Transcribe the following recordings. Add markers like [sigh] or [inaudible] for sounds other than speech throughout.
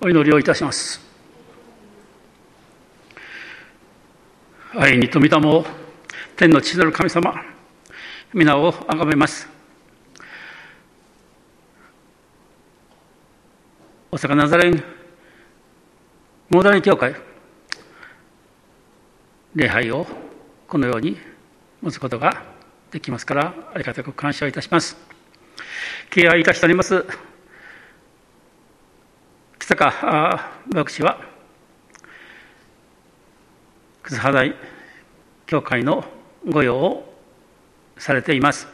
お祈りをいたします。愛に富田も天の父なる神様皆を崇めます。大阪ナザレンモーダル教会礼拝をこのように持つことができますからありがたく感謝いたします。敬愛いたしております北川牧師は葛葉大教会の御用をされています。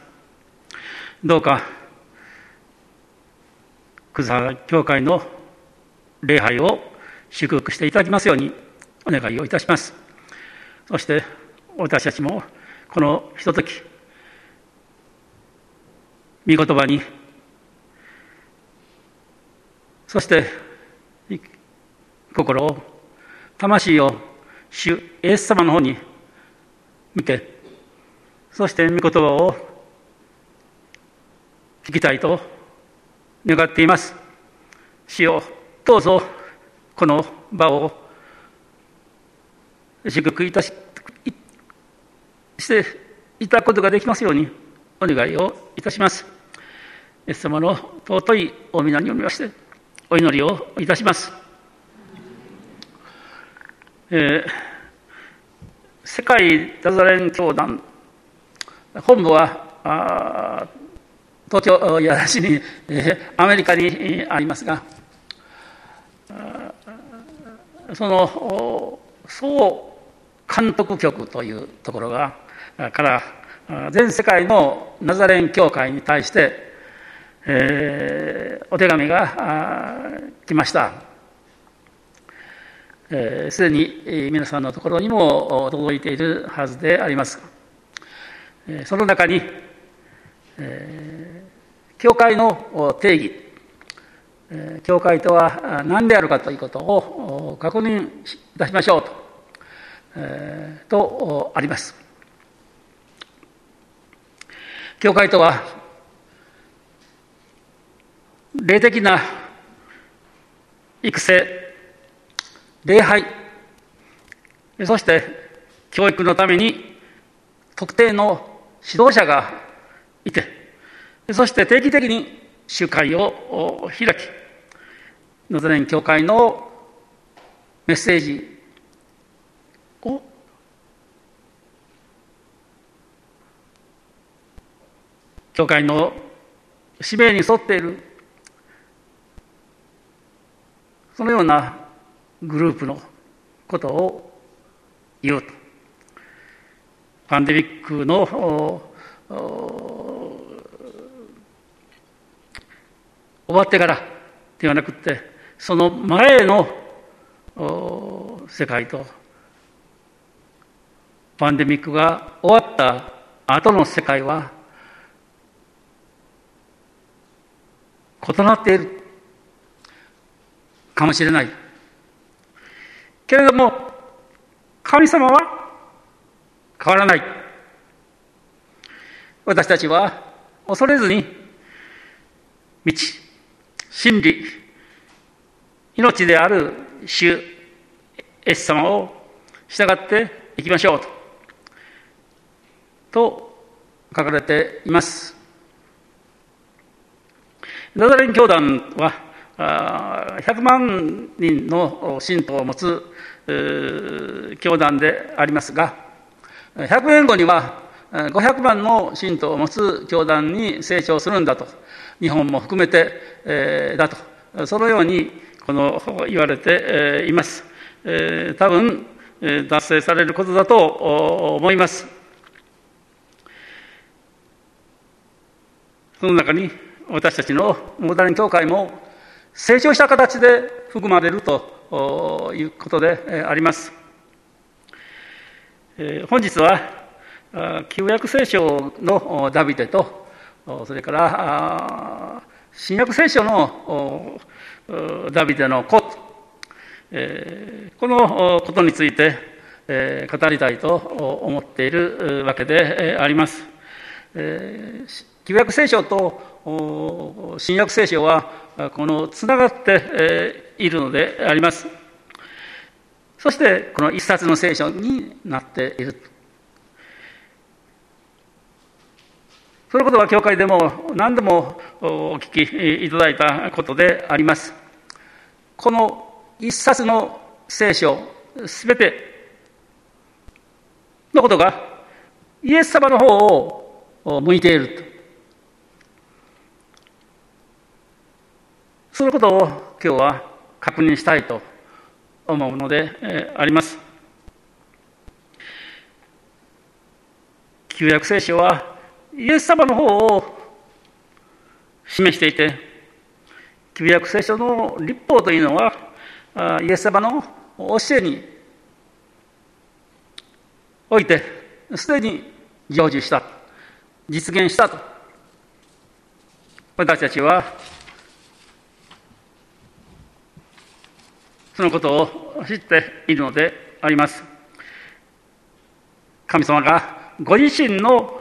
どうか葛葉教会の礼拝を祝福していただきますようにお願いをいたします。そして私たちもこのひととき御言葉にそして心を魂を主イエス様の方に見てそして御言葉を聞きたいと願っています。主よどうぞこの場を祝福いたししていただくことができますようにお願いをいたします。イエス様の尊いお皆によりましてお祈りをいたします、えー、世界ダザレン教団本部は東京やらしに、えー、アメリカにありますがその総監督局というところがから全世界のナザレン教会に対して、えー、お手紙が来ました。すで、えー、に皆さんのところにも届いているはずであります。その中に、えー、教会の定義。教会とは何であるかということを確認いたしましょうと,、えー、とあります。教会とは霊的な育成、礼拝、そして教育のために特定の指導者がいて、そして定期的に集会を開き、ノザレン教会のメッセージを教会の使命に沿っているそのようなグループのことを言うと。パンデミックの終わってからではなくてその前の世界とパンデミックが終わった後の世界は異なっているかもしれないけれども神様は変わらない私たちは恐れずに道真理、命である主、エス様を従っていきましょうと、と書かれています。ナザレン教団は、100万人の信徒を持つ教団でありますが、100年後には500万の信徒を持つ教団に成長するんだと日本も含めて、えー、だと、そのようにこの言われています。えー、多分、達成されることだと思います。その中に私たちのモダル教会も成長した形で含まれるということであります。本日は旧約聖書のダビデとそれから新約聖書のダビデの子、このことについて、語りたいと思っているわけであります。旧約聖書と新約聖書はこのつながっているのであります。そして、この一冊の聖書になっている。そのことは教会でも何度もお聞きいただいたことであります。この一冊の聖書、すべてのことがイエス様の方を向いているそのことを今日は確認したいと思うのであります。旧約聖書はイエス様の方を示していて、旧約聖書の立法というのは、イエス様の教えにおいて、すでに成就した、実現したと。私たちは、そのことを知っているのであります。神様がご自身の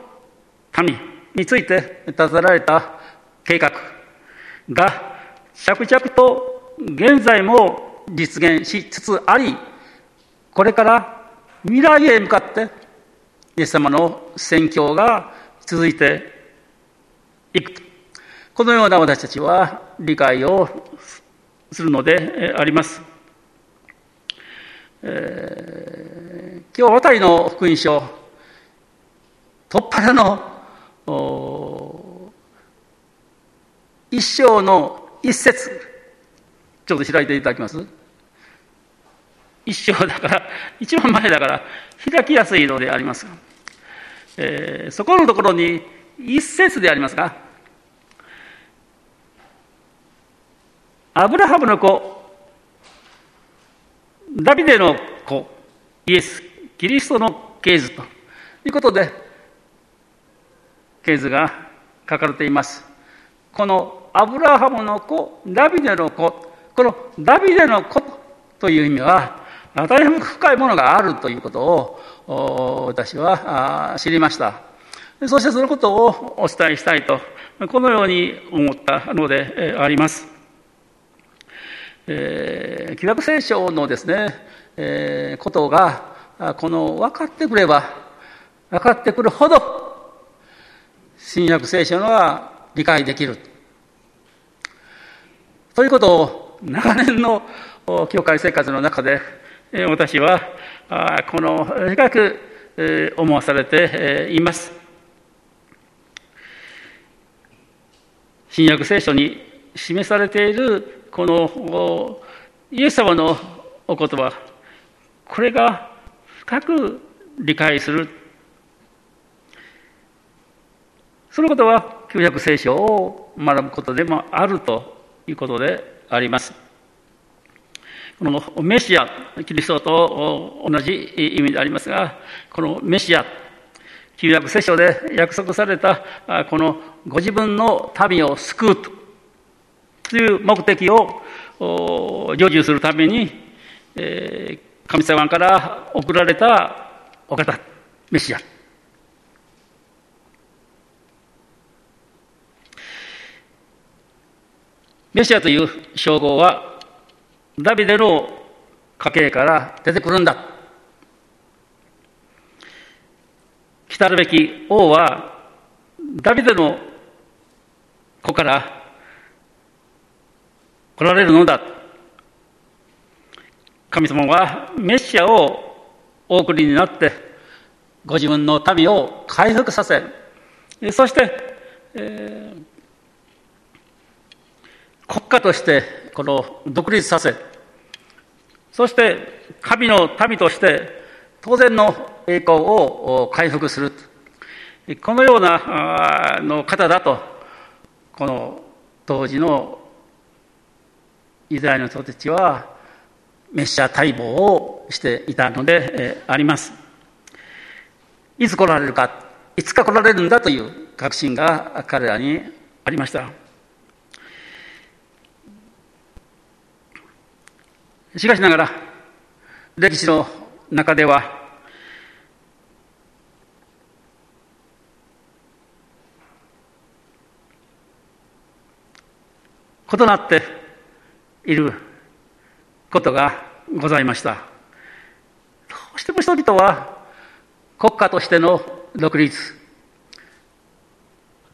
民について立てられた計画が着々と現在も実現しつつあり、これから未来へ向かってイエス様の宣教が続いていく。このような私たちは理解をするのであります。えー、今日、渡りの福音書、突破の一章の一節、ちょっと開いていただきます？一章だから、一番前だから開きやすいのでありますが、えー、そこのところに一節でありますが、アブラハムの子、ダビデの子、イエス、キリストの系図ということで、系図が書かれています。このアブラハムの子、ダビデの子、このダビデの子という意味は、大変深いものがあるということを私は知りました。そしてそのことをお伝えしたいと、このように思ったのであります。えー、旧約聖書のですね、えー、ことが、この分かってくれば、分かってくるほど、新約聖書のは理解できる。ということを長年の教会生活の中で私はこの深く思わされています。新約聖書に示されているこのイエス様のお言葉、これが深く理解するそのことは旧約聖書を学ぶことでもあるということであります。このメシア、キリストと同じ意味でありますが、このメシア、旧約聖書で約束されたこのご自分の民を救うという目的を成就するために、え神様から送られたお方、メシア。メシアという称号は、ダビデの家系から出てくるんだ。来たるべき王は、ダビデの子から来られるのだ。神様はメシアをお送りになって、ご自分の民を回復させ、そして、えー国家としてこの独立させ、そして神の民として当然の栄光を回復する。このようなの方だと、この当時のユダヤの人たちはメッシャ待望をしていたのであります。いつ来られるか、いつか来られるんだという確信が彼らにありました。しかしながら、歴史の中では、異なっていることがございました。どうしても人々は国家としての独立、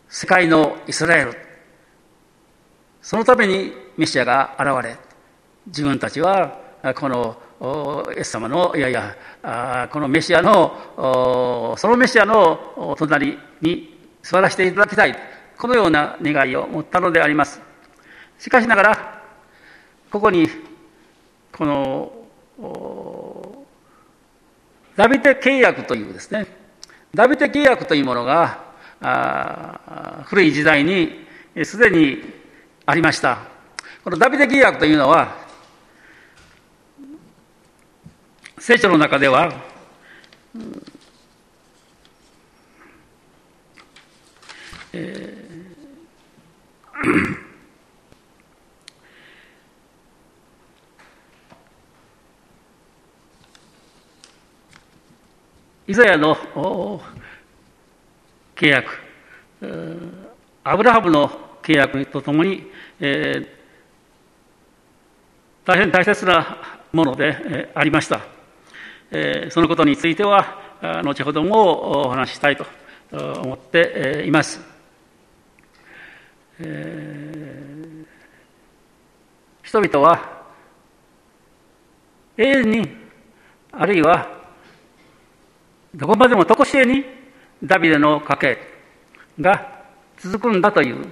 世界のイスラエル、そのためにメシアが現れ、自分たちはこのイエス様の、いやいや、このメシアの、そのメシアの隣に座らせていただきたい、このような願いを持ったのであります。しかしながら、ここに、この、ダビデ契約というですね、ダビデ契約というものが、古い時代にすでにありました。このダビデ契約というのは、聖書の中では、えーイザヤの契約、アブラハムの契約とともに、えー、大変大切なもので、えー、ありました、えー。そのことについては、後ほどもお話ししたいと思っています。えー、人々は永遠にあるいはどこまでもとこしえにダビデの家系が続くんだという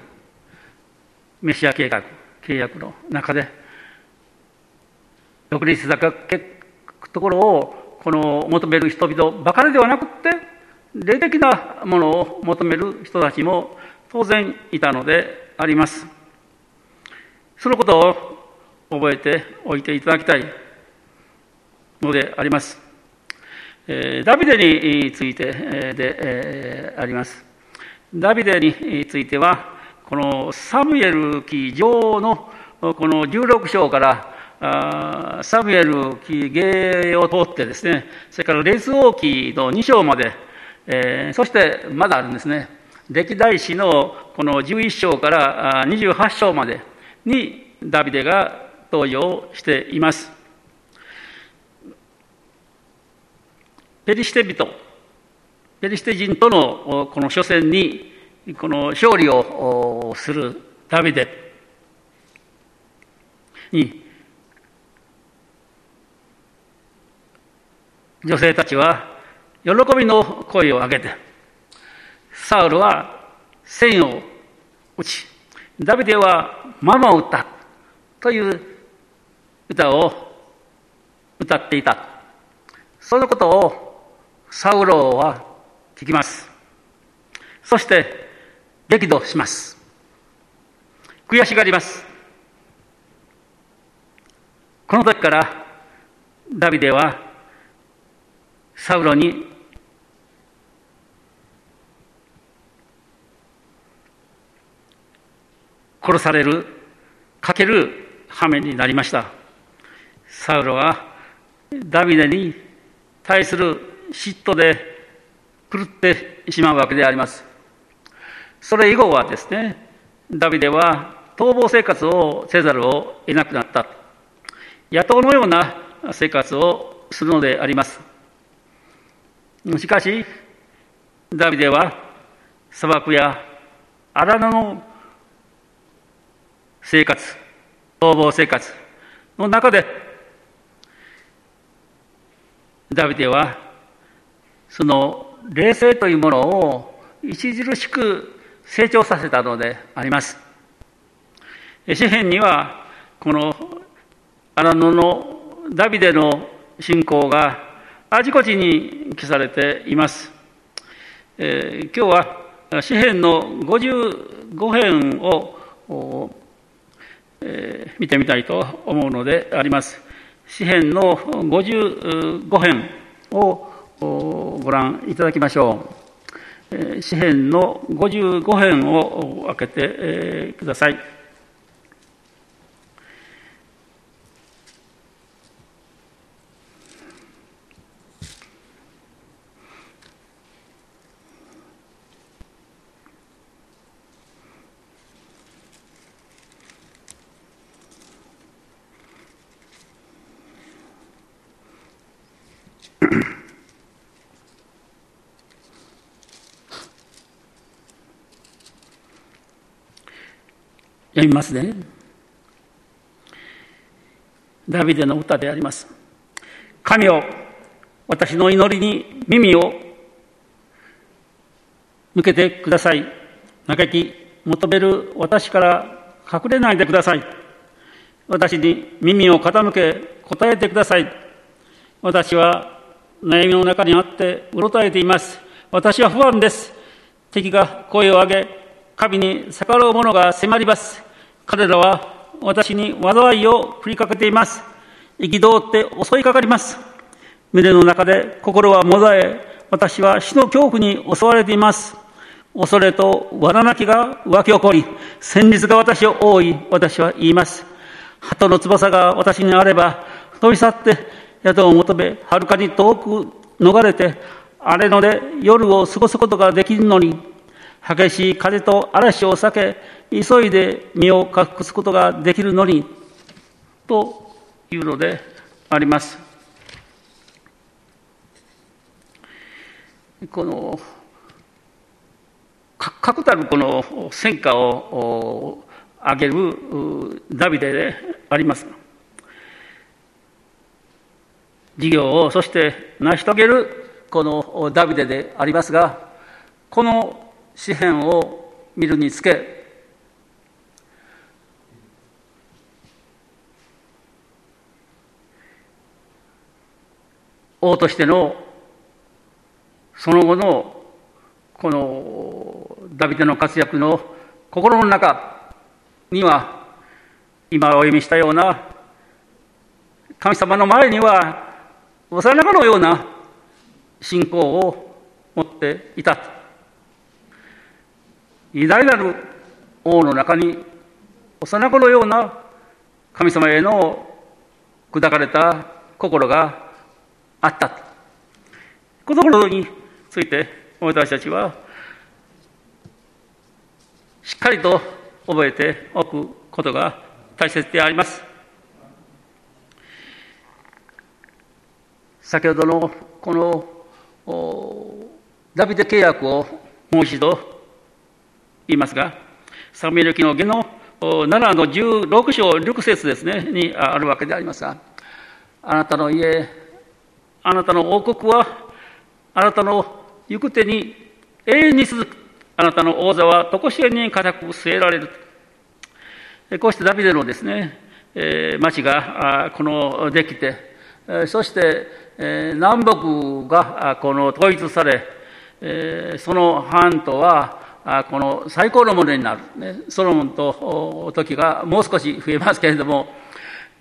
メシア計画、契約の中で、独立したところをこの求める人々ばかりではなくって、霊的なものを求める人たちも当然いたのであります。そのことを覚えておいていただきたいのであります。ダビデについてであります。ダビデについては、このサムエル記上のこの16章からサムエル記芸を通ってですね、それから列王記の2章まで、え、そしてまだあるんですね、歴代史のこの11章から28章までにダビデが登場しています。ペリシテ人、ペリシテ人とのこの初戦にこの勝利をするダビデに女性たちは喜びの声を上げてサウルは線を打ちダビデはママを打ったという歌を歌っていた。そのことをサウロは聞きます。そして、激怒します。悔しがります。この時から、ダビデは、サウロに、殺される、かける羽目になりました。サウロは、ダビデに対する嫉妬で狂ってしまうわけであります。それ以後はですね、ダビデは逃亡生活をせざるを得なくなった。野党のような生活をするのであります。しかし、ダビデは砂漠や荒野の生活、逃亡生活の中で、ダビデはその霊性というものを著しく成長させたのであります。詩篇には、この荒野のダビデの信仰があちこちに記されています。えー、今日は詩篇の55編を、えー、見てみたいと思うのであります。詩篇の55編をご覧いただきましょう。詩編の55編を開けてください。読みますね。ダビデの歌であります。神よ、私の祈りに耳を向けてください。嘆き、求める私から隠れないでください。私に耳を傾け答えてください。私は悩みの中にあってうろたえています。私は不安です。敵が声を上げ、神に逆らう者が迫ります。彼らは私に災いを振りかけています。憤って襲いかかります。胸の中で心はもざえ、私は死の恐怖に襲われています。恐れと罠なきが湧き起こり、戦慄が私を覆い、私は言います。鳩の翼が私にあれば、飛び去って宿を求め、はるかに遠く逃れて、荒れ野で夜を過ごすことができるのに、激しい風と嵐を避け、急いで身を隠すことができるのに、というのであります。この確たるこの戦果を上げるダビデであります。事業をそして成し遂げるこのダビデでありますが、この詩篇を見るにつけ、王としてのその後のこのダビデの活躍の心の中には今お読みしたような神様の前には幼子のような信仰を持っていた。偉大なる王の中に幼子のような神様への砕かれた心があったこのことについて私たちはしっかりと覚えておくことが大切であります。先ほどのこのダビデ契約をもう一度言いますが、サミエル記の下の7の16章6節ですね、にあるわけでありますが、あなたの家、あなたの王国は、あなたの行く手に永遠に続く。あなたの王座は常しえに固く据えられる。こうしてダビデのですね、えー、町がこのできて、そして、えー、南北がこの統一され、えー、その藩とはこの最高のものになる、ね、ソロモンと時がもう少し増えますけれども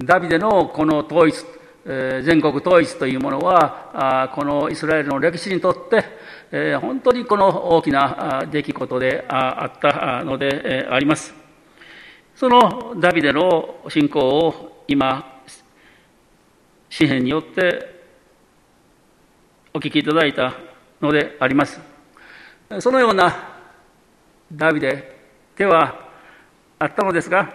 ダビデのこの統一全国統一というものはこのイスラエルの歴史にとって本当にこの大きな出来事であったのであります。そのダビデの信仰を今、詩篇によってお聞きいただいたのであります。そのようなダビデではあったのですが、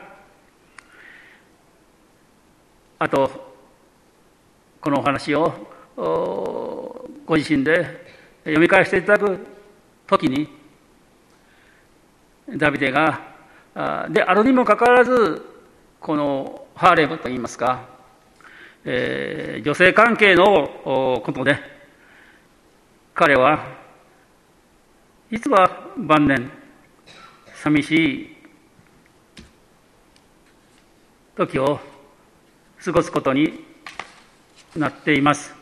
あとこのお話をご自身で読み返していただくときにダビデがであるにもかかわらずこのハーレムといいますか、えー、女性関係のことで彼は実は晩年寂しい時を過ごすことになっています。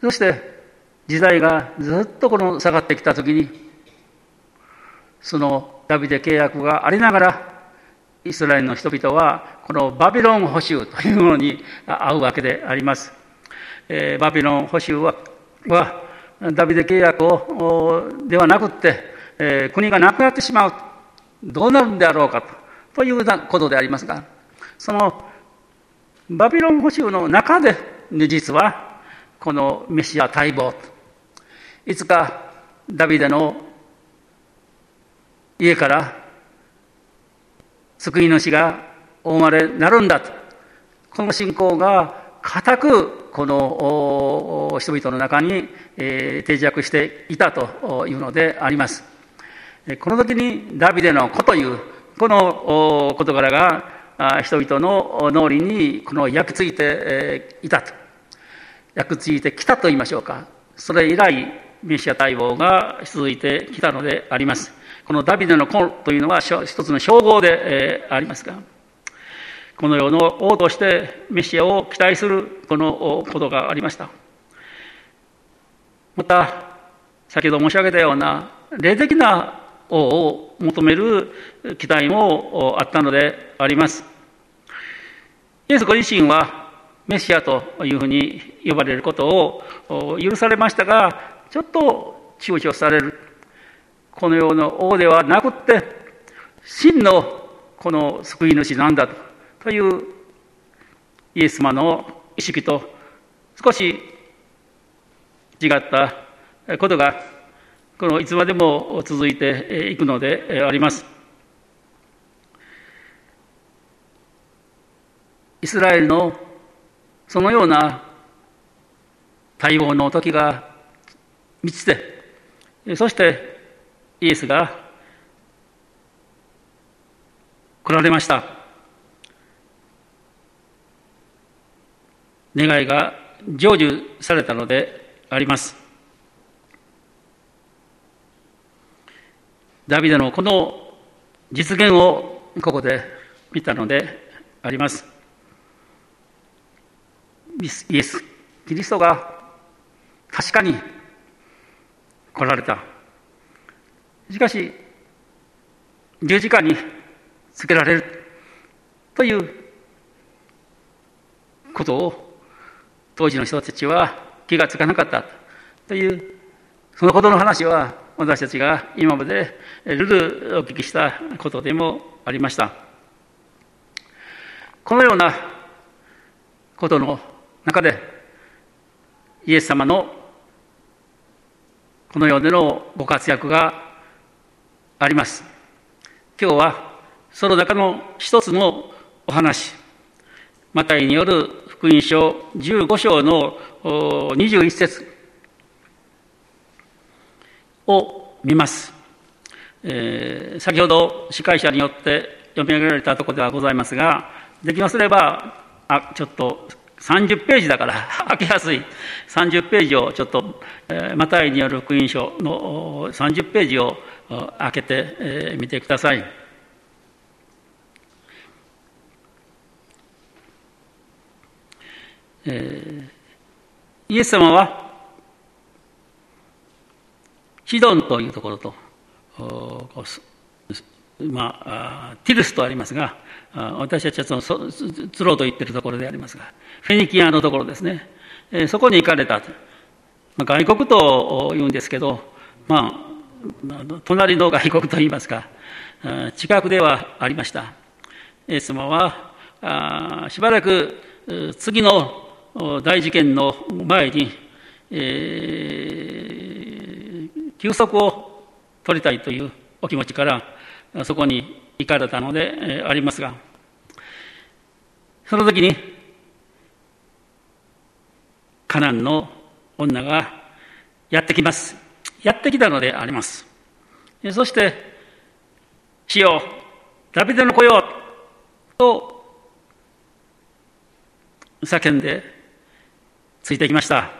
そして時代がずっとこの下がってきたときにそのダビデ契約がありながらイスラエルの人々はこのバビロン捕囚というものに合うわけであります。えー、バビロン捕囚ははダビデ契約をではなくって、えー、国がなくなってしまうどうなるんであろうかということでありますが、そのバビロン捕囚の中で、実はこのメシア待望、いつかダビデの家から救い主がお生まれになるんだと。この信仰が固くこの人々の中に定着していたというのであります。この時にダビデの子というこの事柄が人々の脳裏にこの焼き付いていたと。焼き付いてきたと言いましょうか。それ以来、メシア待望が続いてきたのであります。このダビデの子というのは一つの称号でありますが、この世の王としてメシアを期待するこのことがありました。また、先ほど申し上げたような霊的なを求める期待もあったのであります。イエスご自身はメシアというふうに呼ばれることを許されましたが、ちょっと躊躇される。この世の王ではなくって、真のこの救い主なんだと。というイエス様の意識と少し違ったことがこのいつまでも続いていくのであります。イスラエルのそのような待望の時が満ちて、そしてイエスが来られました。願いが成就されたのであります。ダビデのこの実現をここで見たのであります。イエス・キリストが確かに来られた。しかし、十字架につけられるということを当時の人たちは気がつかなかったというそのことの話は私たちが今までルルお聞きしたことでもありました。このようなことの中でイエス様のこの世でのご活躍があります。今日はその中の一つのお話。マタイによる福音書15章の21節。を見ます。えー、先ほど司会者によって読み上げられたところではございますが、できますれば、あ、ちょっと30ページだから [laughs] 開けやすい30ページをちょっと、えー、マタイによる福音書の30ページを開けてみ、えー、てください。えー、イエス様はシドンというところと、まあ、ティルスとありますが、私たちはそのツローと言ってるところでありますが、フェニキアのところですね、えそこに行かれた。まあ、外国と言うんですけど、まあ、隣の外国と言いますか、近くではありました。イエス様は、しばらく次の大事件の前に、えー、休息を取りたいというお気持ちからそこに行かれたのでありますがその時にカナンの女がやってきますやってきたのでありますそして「死よダビデの子よ」と叫んでついてきました。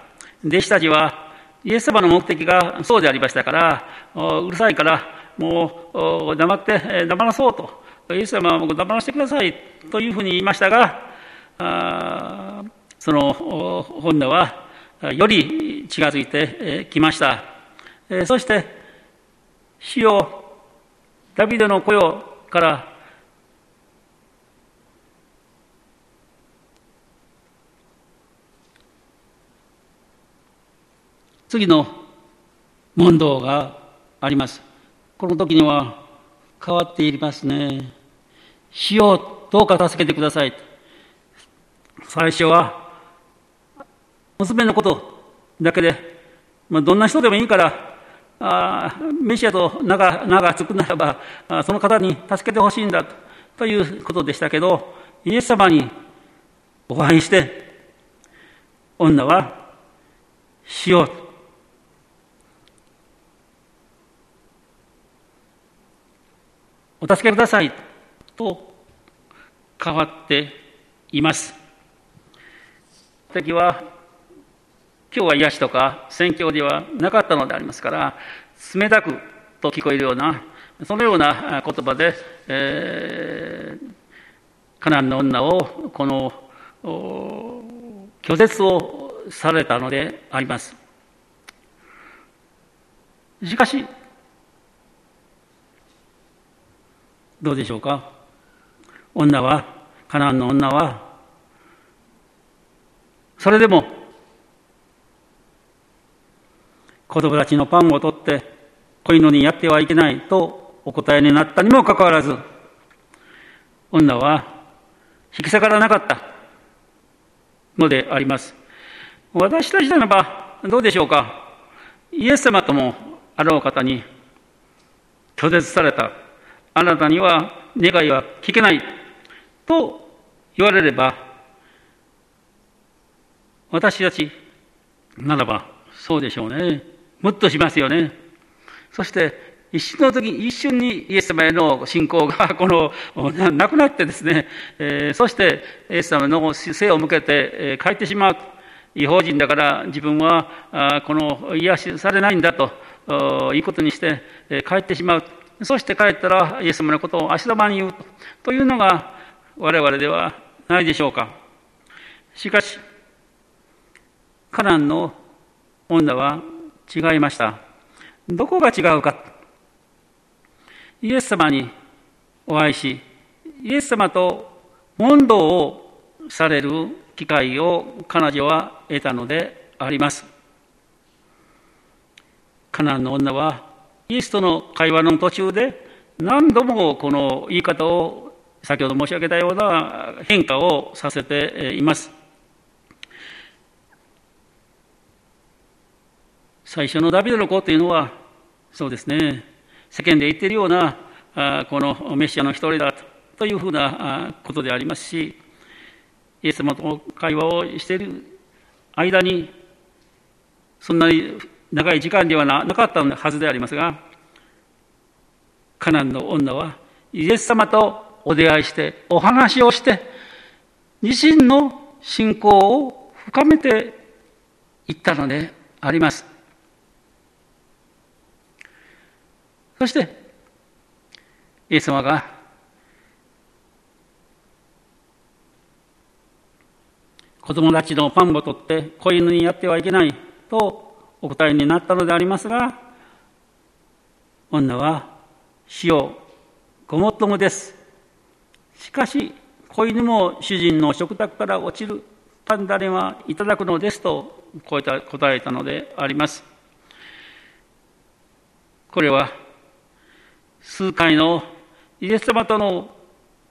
弟子たちは、イエス様の目的がそうでありましたから、うるさいから、もう黙って、黙らそうと。イエス様は黙らせてくださいというふうに言いましたが、その本音はより近づいてきました。そして、主よ、ダビデの子よから次の問答があります。この時には変わっていますね。死をどうか助けてください。最初は、娘のことだけで、まあ、どんな人でもいいから、あメシアと名が名がつくならばあ、その方に助けてほしいんだということでしたけど、イエス様にお会いして、女は死をお助けくださいと変わっています。敵は今日は癒しとか宣教ではなかったのでありますから、冷たくと聞こえるような、そのような言葉で、えー、カナンの女をこの拒絶をされたのであります。しかし、どうでしょうか？女は、カナンの女は、それでも、子供たちのパンを取って子犬にやってはいけないとお答えになったにもかかわらず、女は引き下がらなかったのであります。私たちならばどうでしょうか？イエス様ともあろう方に拒絶されたあなたには願いは聞けないと言われれば、私たちならばそうでしょうね。むっとしますよね。そして、一瞬の時、一瞬にイエス様への信仰が、[laughs] この、なくなってですね、えー、そして、イエス様の背を向けて、えー、帰ってしまう。違法人だから自分は、あこの癒しされないんだと、いうことにして、えー、帰ってしまう。そして帰ったらイエス様のことを足玉に言うというのが我々ではないでしょうか。しかし、カナンの女は違いました。どこが違うか。イエス様にお会いし、イエス様と問答をされる機会を彼女は得たのであります。カナンの女はイエスとの会話の途中で何度もこの言い方を先ほど申し上げたような変化をさせています。最初のダビデの子というのは、そうですね、世間で言っているような、このメシアの一人だというふうなことでありますし、イエス様と会話をしている間に、そんなに長い時間ではなかったはずでありますが、カナンの女はイエス様とお出会いして、お話をして、自身の信仰を深めていったのであります。そして、イエス様が子供たちのパンを取って子犬にやってはいけないとお答えになったのでありますが、女は死をごもっともです。しかし、子犬も主人の食卓から落ちるパンダレはいただくのですと答えたのであります。これは、数回のイエス様との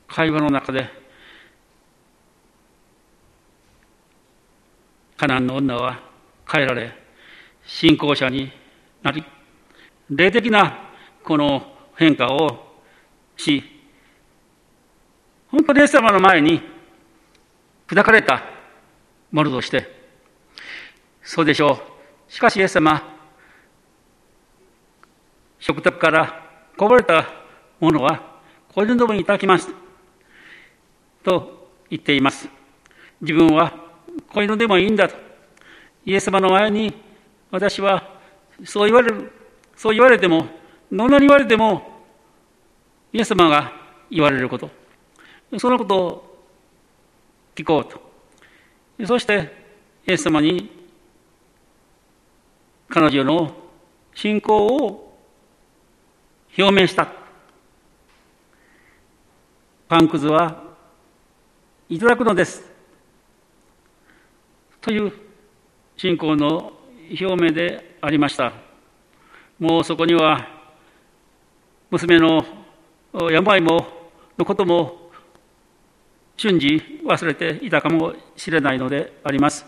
会話の中で、カナンの女は帰られ、信仰者になり、霊的なこの変化をし、本当にイエス様の前に砕かれたものとして、そうでしょう。しかしイエス様、食卓からこぼれたものは、これどもにいただきます。と言っています。自分はこういのでもいいんだと。イエス様の前に私はそう言われる、そう言われても、どんなに言われても、イエス様が言われること、そのことを聞こうと。そして、イエス様に彼女の信仰を表明した。パンくずはいただくのです。という信仰の表明でありました。もうそこには、娘の病も、のことも瞬時忘れていたかもしれないのであります。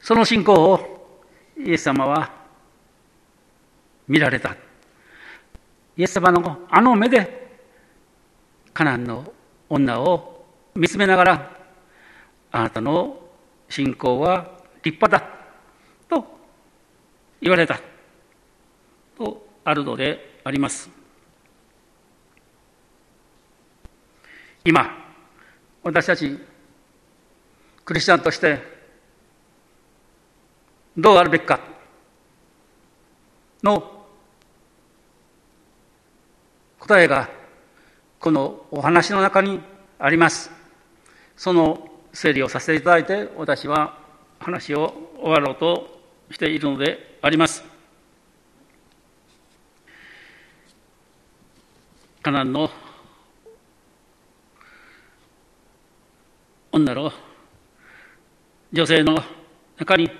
その信仰をイエス様は見られた。イエス様のあの目でカナンの女を見つめながらあなたの信仰は立派だと言われたとあるのであります。今、私たちクリスチャンとしてどうあるべきかの答えがこのお話の中にあります。その整理をさせていただいて私は話を終わろうとしているのであります。カナンの女の女性の中に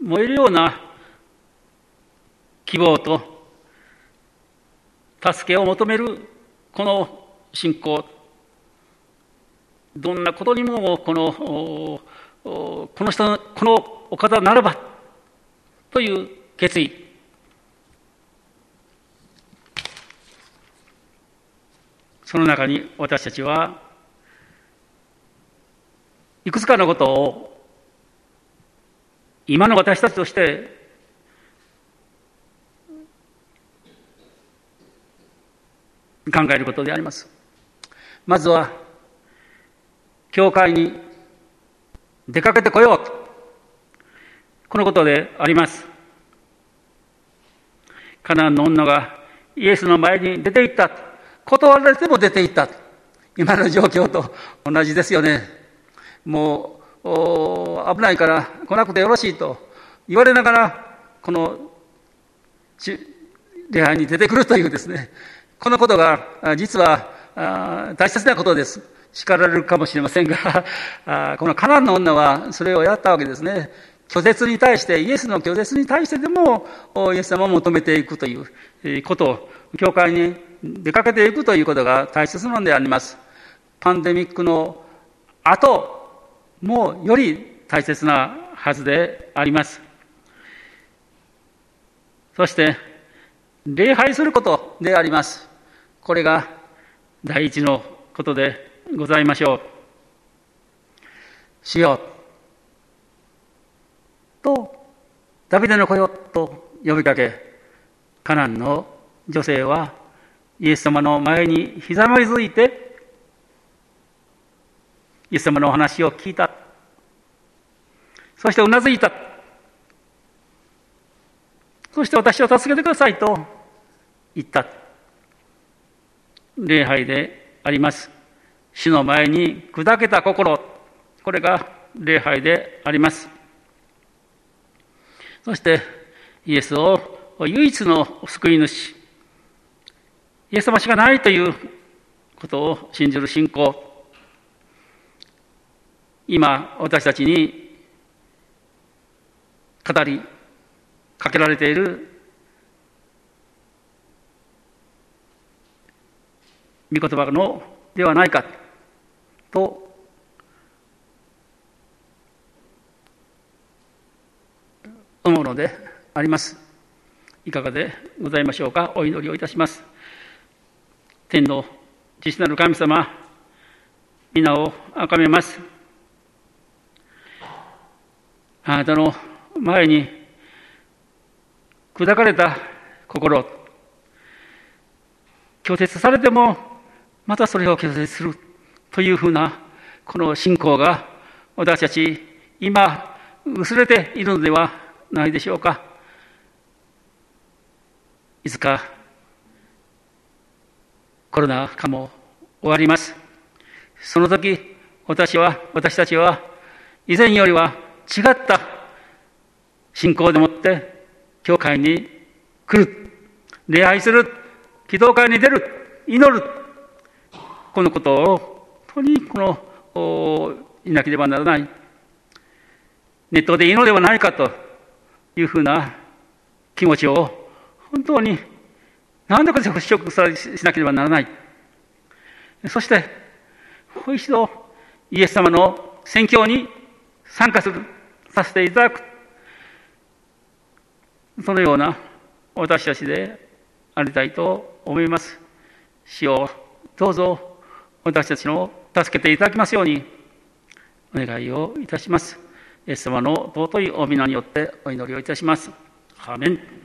燃えるような希望と助けを求めるこの信仰。どんなことにもこのこの人このお方ならばという決意。その中に私たちはいくつかのことを今の私たちとして考えることであります。まずは、教会に出かけてこようと。このことであります。カナンの女がイエスの前に出て行った。断られても出て行った。今の状況と同じですよね。もう危ないから来なくてよろしいと言われながらこの礼拝に出てくるというですねこのことが実は大切なことです叱られるかもしれませんが [laughs] このカナンの女はそれをやったわけですね拒絶に対してイエスの拒絶に対してでもイエス様を求めていくということを教会に出かけていくということが大切なのでありますパンデミックの後もより大切なはずであります。そして、礼拝することであります。これが第一のことでございましょう。しよう。と、ダビデの子よと呼びかけ、カナンの女性はイエス様の前にひざまずいてイエス様のお話を聞いた。そしてうなずいた。そして私を助けてくださいと言った。礼拝であります。死の前に砕けた心。これが礼拝であります。そして、イエスを唯一の救い主。イエス様しかないということを信じる信仰。今、私たちに語りかけられている御言葉のではないかと思うのであります。いかがでございましょうか。お祈りをいたします。天の父なる神様、皆をあかめます。あなたの前に砕かれた心、拒絶されてもまたそれを拒絶するというふうなこの信仰が私たち今薄れているのではないでしょうか。いつかコロナ禍も終わります。その時私は、私たちは以前よりは違った信仰でもって教会に来る、礼拝する、祈祷会に出る、祈る、このことを本当にこの、いなければならない。ネットでいいのではないかというふうな気持ちを本当に何とか払拭しなければならない。そして、もう一度イエス様の宣教に参加する、させていただく。そのような私たちでありたいと思います。主をどうぞ私たちの助けていただきますようにお願いをいたします。イエス様の尊いお皆によってお祈りをいたします。アメン